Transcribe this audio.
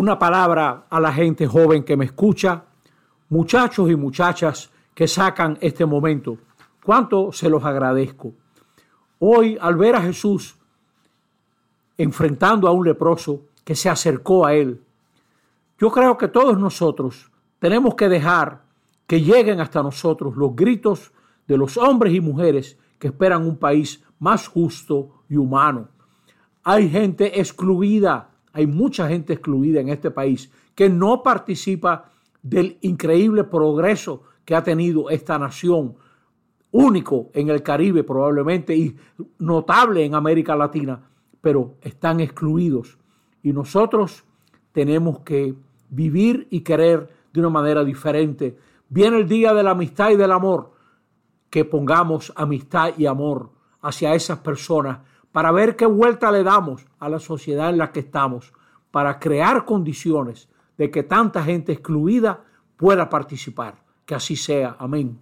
una palabra a la gente joven que me escucha, muchachos y muchachas que sacan este momento. ¿Cuánto se los agradezco? Hoy, al ver a Jesús enfrentando a un leproso que se acercó a él, yo creo que todos nosotros tenemos que dejar que lleguen hasta nosotros los gritos de los hombres y mujeres que esperan un país más justo y humano. Hay gente excluida, hay mucha gente excluida en este país que no participa del increíble progreso que ha tenido esta nación, único en el Caribe probablemente y notable en América Latina, pero están excluidos. Y nosotros tenemos que vivir y querer de una manera diferente. Viene el día de la amistad y del amor, que pongamos amistad y amor hacia esas personas para ver qué vuelta le damos a la sociedad en la que estamos, para crear condiciones de que tanta gente excluida pueda participar. Que así sea. Amén.